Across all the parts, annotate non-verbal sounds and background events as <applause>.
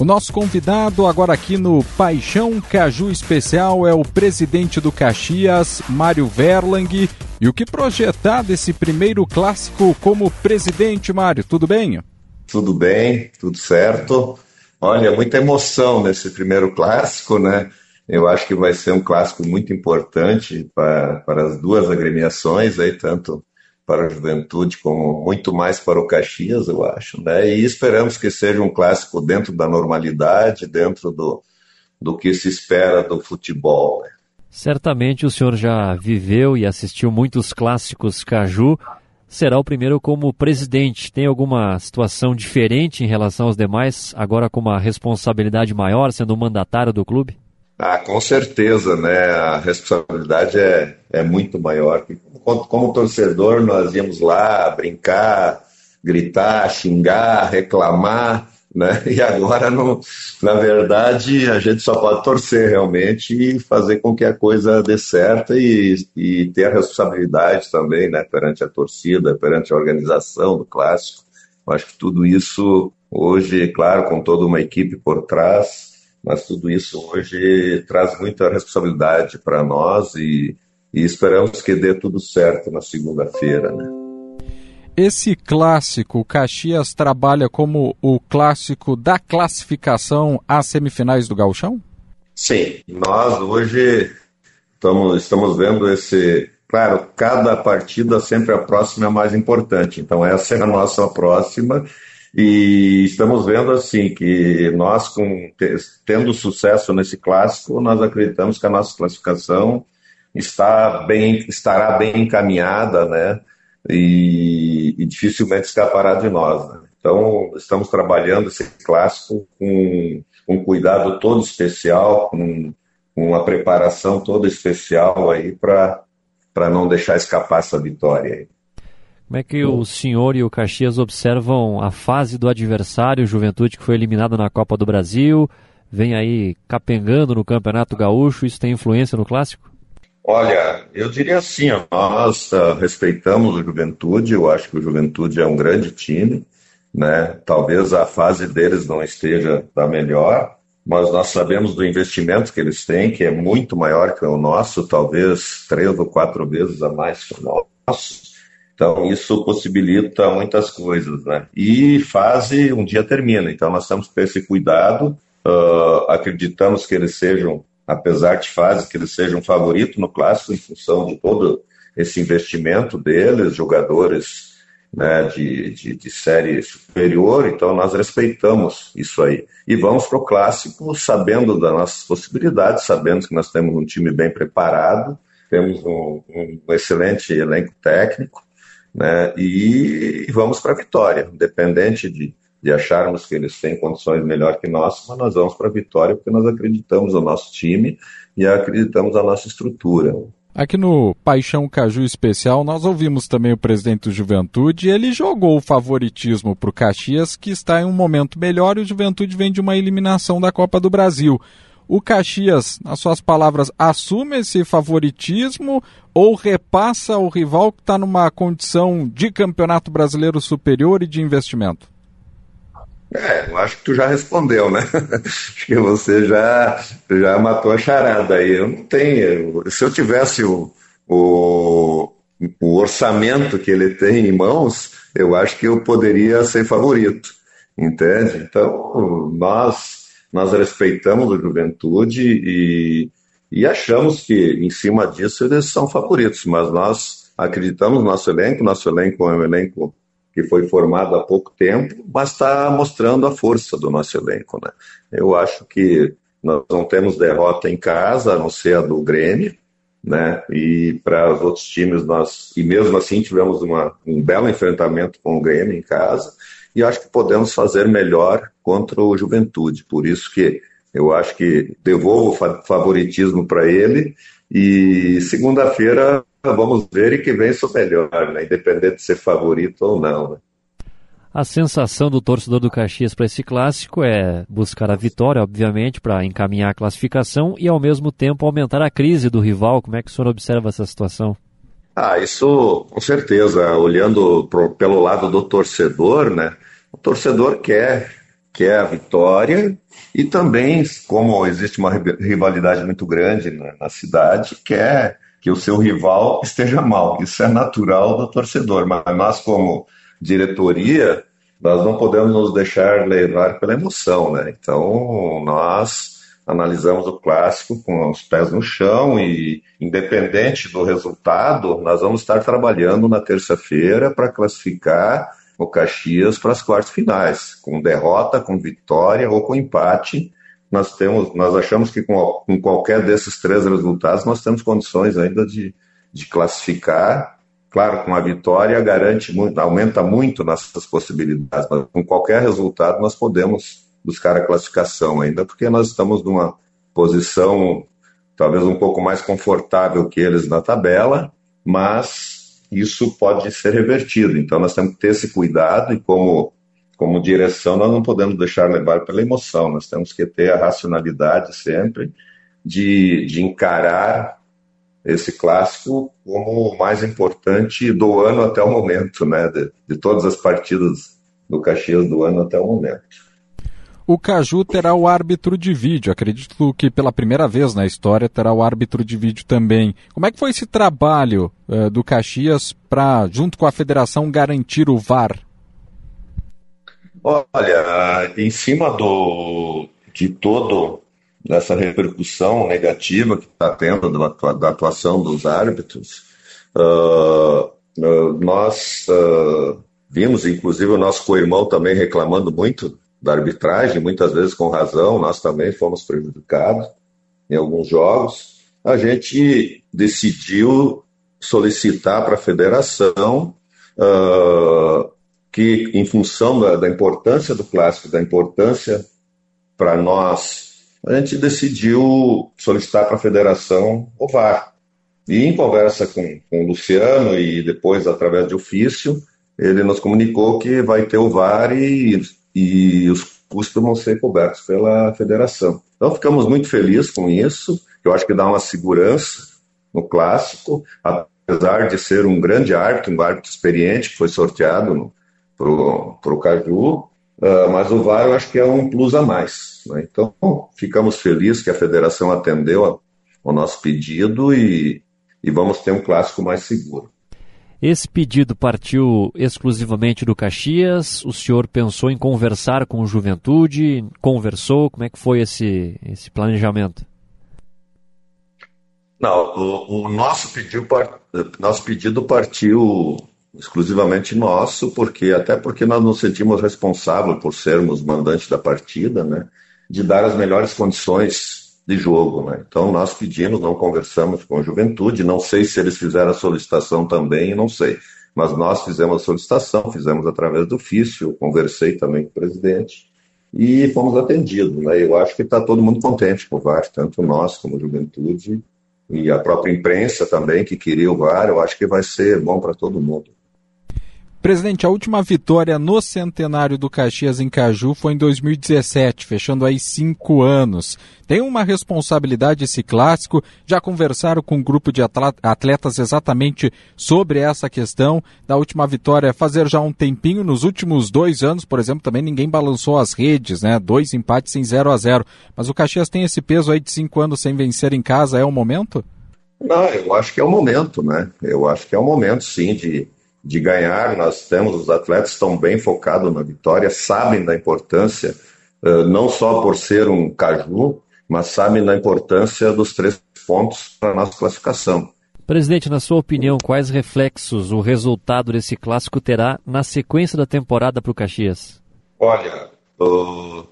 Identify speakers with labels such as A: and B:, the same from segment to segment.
A: O nosso convidado agora aqui no Paixão Caju Especial é o presidente do Caxias, Mário Verlang. E o que projetar desse primeiro clássico como presidente, Mário? Tudo bem?
B: Tudo bem, tudo certo. Olha, muita emoção nesse primeiro clássico, né? Eu acho que vai ser um clássico muito importante para, para as duas agremiações, aí, tanto para a juventude, como muito mais para o Caxias, eu acho. Né? E esperamos que seja um clássico dentro da normalidade, dentro do, do que se espera do futebol. Né?
C: Certamente o senhor já viveu e assistiu muitos clássicos Caju. Será o primeiro como presidente. Tem alguma situação diferente em relação aos demais, agora com uma responsabilidade maior, sendo o mandatário do clube?
B: Ah, com certeza, né? A responsabilidade é, é muito maior. Como, como torcedor, nós íamos lá brincar, gritar, xingar, reclamar, né? <laughs> E agora, não, na verdade, a gente só pode torcer realmente e fazer com que a coisa dê certo e, e ter a responsabilidade também, né? Perante a torcida, perante a organização do clássico. Eu acho que tudo isso hoje, claro, com toda uma equipe por trás, mas tudo isso hoje traz muita responsabilidade para nós e, e, esperamos que dê tudo certo na segunda-feira. Né?
A: Esse clássico, o Caxias trabalha como o clássico da classificação às semifinais do Gauchão?
B: Sim, nós hoje estamos, estamos vendo esse. Claro, cada partida sempre a próxima é mais importante, então essa é a nossa próxima e estamos vendo assim que nós, com, tendo sucesso nesse clássico, nós acreditamos que a nossa classificação está bem, estará bem encaminhada, né? E, e dificilmente escapará de nós. Né? Então, estamos trabalhando esse clássico com, com cuidado todo especial, com uma preparação toda especial aí para não deixar escapar essa vitória aí.
C: Como é que o senhor e o Caxias observam a fase do adversário, Juventude, que foi eliminado na Copa do Brasil, vem aí capengando no Campeonato Gaúcho, isso tem influência no Clássico?
B: Olha, eu diria assim, nós uh, respeitamos o Juventude, eu acho que o Juventude é um grande time, né? Talvez a fase deles não esteja da melhor, mas nós sabemos do investimento que eles têm, que é muito maior que o nosso, talvez três ou quatro vezes a mais que o nosso. Então, isso possibilita muitas coisas, né? E fase um dia termina, então nós temos que ter esse cuidado. Uh, acreditamos que eles sejam, apesar de fase, que eles sejam favoritos no clássico em função de todo esse investimento deles, jogadores né, de, de, de, série superior, então nós respeitamos isso aí. E vamos para o clássico sabendo das nossas possibilidades, sabendo que nós temos um time bem preparado, temos um, um excelente elenco técnico, né? E, vamos para a vitória, independente de, de acharmos que eles têm condições melhor que nós, mas nós vamos para a vitória porque nós acreditamos no nosso time e acreditamos na nossa estrutura.
A: Aqui no Paixão Caju Especial, nós ouvimos também o presidente do Juventude. Ele jogou o favoritismo para o Caxias, que está em um momento melhor, e o Juventude vem de uma eliminação da Copa do Brasil. O Caxias, nas suas palavras, assume esse favoritismo ou repassa o rival que está numa condição de campeonato brasileiro superior e de investimento?
B: É, eu acho que tu já respondeu, né? <laughs> acho que você já, já matou a charada aí. Eu não tenho. Se eu tivesse o, o, o orçamento que ele tem em mãos, eu acho que eu poderia ser favorito. Entende? Então, nós nós respeitamos a juventude e, e achamos que, em cima disso, eles são favoritos, mas nós acreditamos no nosso elenco, nosso elenco é um elenco que foi formado há pouco tempo, mas está mostrando a força do nosso elenco. Né? Eu acho que nós não temos derrota em casa, a não ser a do Grêmio, né? E para os outros times nós, e mesmo assim tivemos uma, um belo enfrentamento com o Grêmio em casa e acho que podemos fazer melhor contra o Juventude. Por isso que eu acho que devolvo favoritismo para ele e segunda-feira vamos ver e que vença o melhor, né? independente de ser favorito ou não. Né?
C: A sensação do torcedor do Caxias para esse clássico é buscar a vitória, obviamente, para encaminhar a classificação e ao mesmo tempo aumentar a crise do rival. Como é que o senhor observa essa situação?
B: Ah, isso com certeza. Olhando pro, pelo lado do torcedor, né? O torcedor quer que é a vitória, e também, como existe uma rivalidade muito grande na, na cidade, quer que o seu rival esteja mal. Isso é natural do torcedor, mas nós, como diretoria, nós não podemos nos deixar levar pela emoção, né? Então, nós analisamos o clássico com os pés no chão e, independente do resultado, nós vamos estar trabalhando na terça-feira para classificar o Caxias para as quartas finais, com derrota, com vitória ou com empate. Nós temos, nós achamos que com, com qualquer desses três resultados nós temos condições ainda de, de classificar. Claro, com a vitória garante muito, aumenta muito nossas possibilidades, mas com qualquer resultado nós podemos buscar a classificação ainda, porque nós estamos numa posição talvez um pouco mais confortável que eles na tabela, mas isso pode ser revertido. Então nós temos que ter esse cuidado e como como direção nós não podemos deixar levar pela emoção, nós temos que ter a racionalidade sempre de, de encarar esse clássico como o mais importante do ano até o momento, né? De, de todas as partidas do Caxias do ano até o momento.
A: O Caju terá o árbitro de vídeo. Acredito que pela primeira vez na história terá o árbitro de vídeo também. Como é que foi esse trabalho uh, do Caxias para, junto com a federação, garantir o VAR?
B: Olha, em cima do, de todo essa repercussão negativa que está tendo da, atuação dos árbitros, uh, uh, nós vimos, inclusive o nosso co-irmão também reclamando muito da arbitragem, muitas vezes com razão, nós também fomos prejudicados em alguns jogos. A gente decidiu solicitar para a federação uh, que, em função da, da, importância do clássico, da importância para nós, a gente decidiu solicitar para a federação o VAR. E em conversa com, com o Luciano e depois através de ofício, ele nos comunicou que vai ter o VAR e e os custos vão ser cobertos pela federação. Então ficamos muito felizes com isso, eu acho que dá uma segurança no clássico, apesar de ser um grande árbitro, um árbitro experiente que foi sorteado para o Caju, uh, mas o VAR eu acho que é um plus a mais. Né? Então ficamos felizes que a federação atendeu ao nosso pedido e, e vamos ter um clássico mais seguro.
C: Esse pedido partiu exclusivamente do Caxias? O senhor pensou em conversar com o Juventude? Conversou? Como é que foi esse, esse planejamento?
B: Não, o, o nosso, pedido, nosso pedido partiu exclusivamente nosso, porque até porque nós nos sentimos responsáveis por sermos mandantes da partida, né, de dar as melhores condições de jogo. Né? Então, nós pedimos, não conversamos com a juventude, não sei se eles fizeram a solicitação também, não sei. Mas nós fizemos a solicitação, fizemos através do ofício, conversei também com o presidente e fomos atendidos. Né? Eu acho que está todo mundo contente com o VAR, tanto nós como a juventude e a própria imprensa também, que queria o VAR, eu acho que vai ser bom para todo mundo.
A: Presidente, a última vitória no centenário do Caxias em Caju foi em 2017, fechando aí cinco anos. Tem uma responsabilidade esse clássico? Já conversaram com um grupo de atletas exatamente sobre essa questão da última vitória fazer já um tempinho? Nos últimos dois anos, por exemplo, também ninguém balançou as redes, né? Dois empates em 0 a 0 Mas o Caxias tem esse peso aí de cinco anos sem vencer em casa, é o momento?
B: Não, eu acho que é o momento, né? Eu acho que é o momento, sim, de de ganhar. Nós temos, os atletas estão bem focados na vitória, sabem da importância, não só por ser um caju, mas sabem da importância dos três pontos para a nossa classificação.
C: Presidente, na sua opinião, quais reflexos o resultado desse clássico terá na sequência da temporada para o Caxias?
B: Olha, uh,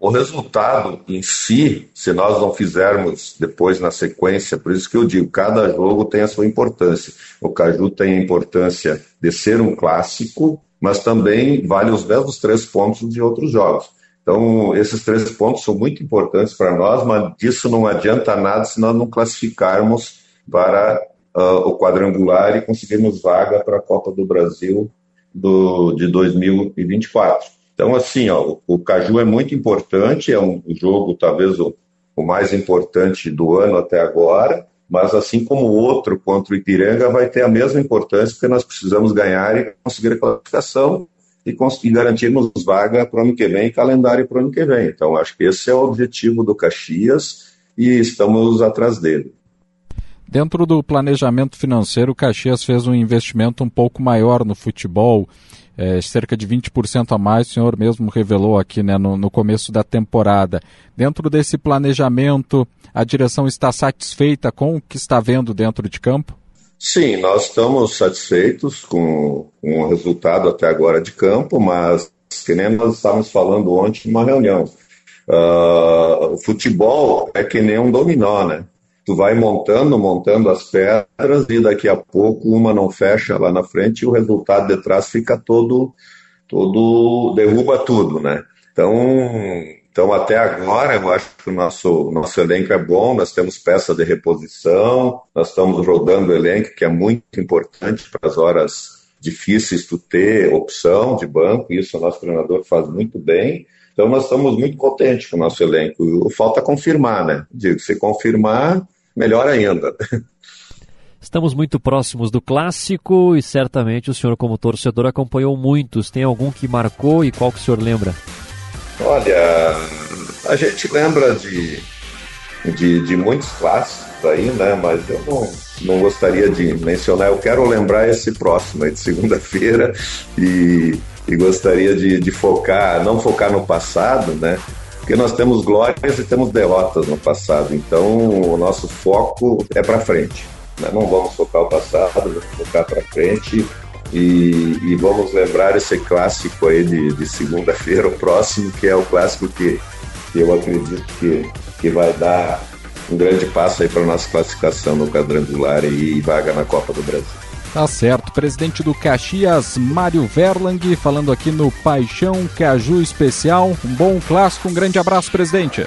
B: o resultado em si, se nós não fizermos depois na sequência, por isso que eu digo, cada jogo tem a sua importância. O Caju tem a importância de ser um clássico, mas também vale os mesmos três pontos de outros jogos. Então, esses três pontos são muito importantes para nós, mas disso não adianta nada se nós não classificarmos para uh, o quadrangular e conseguirmos vaga para a Copa do Brasil do, de 2024. Então, assim, ó, o Caju é muito importante, é um jogo talvez o, o mais importante do ano até agora, mas assim como o outro contra o Ipiranga vai ter a mesma importância, porque nós precisamos ganhar e conseguir a classificação e conseguir garantirmos vaga para o ano que vem e calendário para o ano que vem. Então, acho que esse é o objetivo do Caxias e estamos atrás dele.
A: Dentro do planejamento financeiro, o Caxias fez um investimento um pouco maior no futebol, é, cerca de 20% a mais, o senhor mesmo revelou aqui né, no, no começo da temporada. Dentro desse planejamento, a direção está satisfeita com o que está vendo dentro de campo?
B: Sim, nós estamos satisfeitos com, com o resultado até agora de campo, mas que nem nós estávamos falando ontem numa reunião. Uh, o futebol é que nem um dominó, né? Tu vai montando, montando as pedras e daqui a pouco uma não fecha lá na frente e o resultado de trás fica todo, todo derruba tudo, né? Então, então, até agora, eu acho que o nosso, nosso elenco é bom, nós temos peça de reposição, nós estamos rodando o elenco, que é muito importante para as horas difíceis tu ter opção de banco, isso o nosso treinador faz muito bem. Então, nós estamos muito contentes com o nosso elenco. Falta confirmar, né? Digo, se confirmar, melhor ainda.
C: Estamos muito próximos do clássico e certamente o senhor, como torcedor, acompanhou muitos. Tem algum que marcou e qual que o senhor lembra?
B: Olha, a gente lembra de, de, de muitos clássicos aí, né? Mas eu não, não gostaria de mencionar. Eu quero lembrar esse próximo aí de segunda-feira e, e gostaria de, de focar, não focar no passado, né? Porque nós temos glórias e temos derrotas no passado. Então, o nosso foco é para frente. Né? Não vamos focar o passado, vamos focar para frente e, e, vamos lembrar esse clássico aí de, de segunda-feira, o próximo, que é o clássico que, que eu acredito que, que vai dar um grande passo aí para nossa classificação no quadrangular e vaga na Copa do Brasil.
A: Tá certo. Presidente do Caxias, Mário Verlang, falando aqui no Paixão Caju Especial. Um bom clássico, um grande abraço, presidente.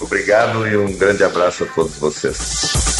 B: Obrigado e um grande abraço a todos vocês.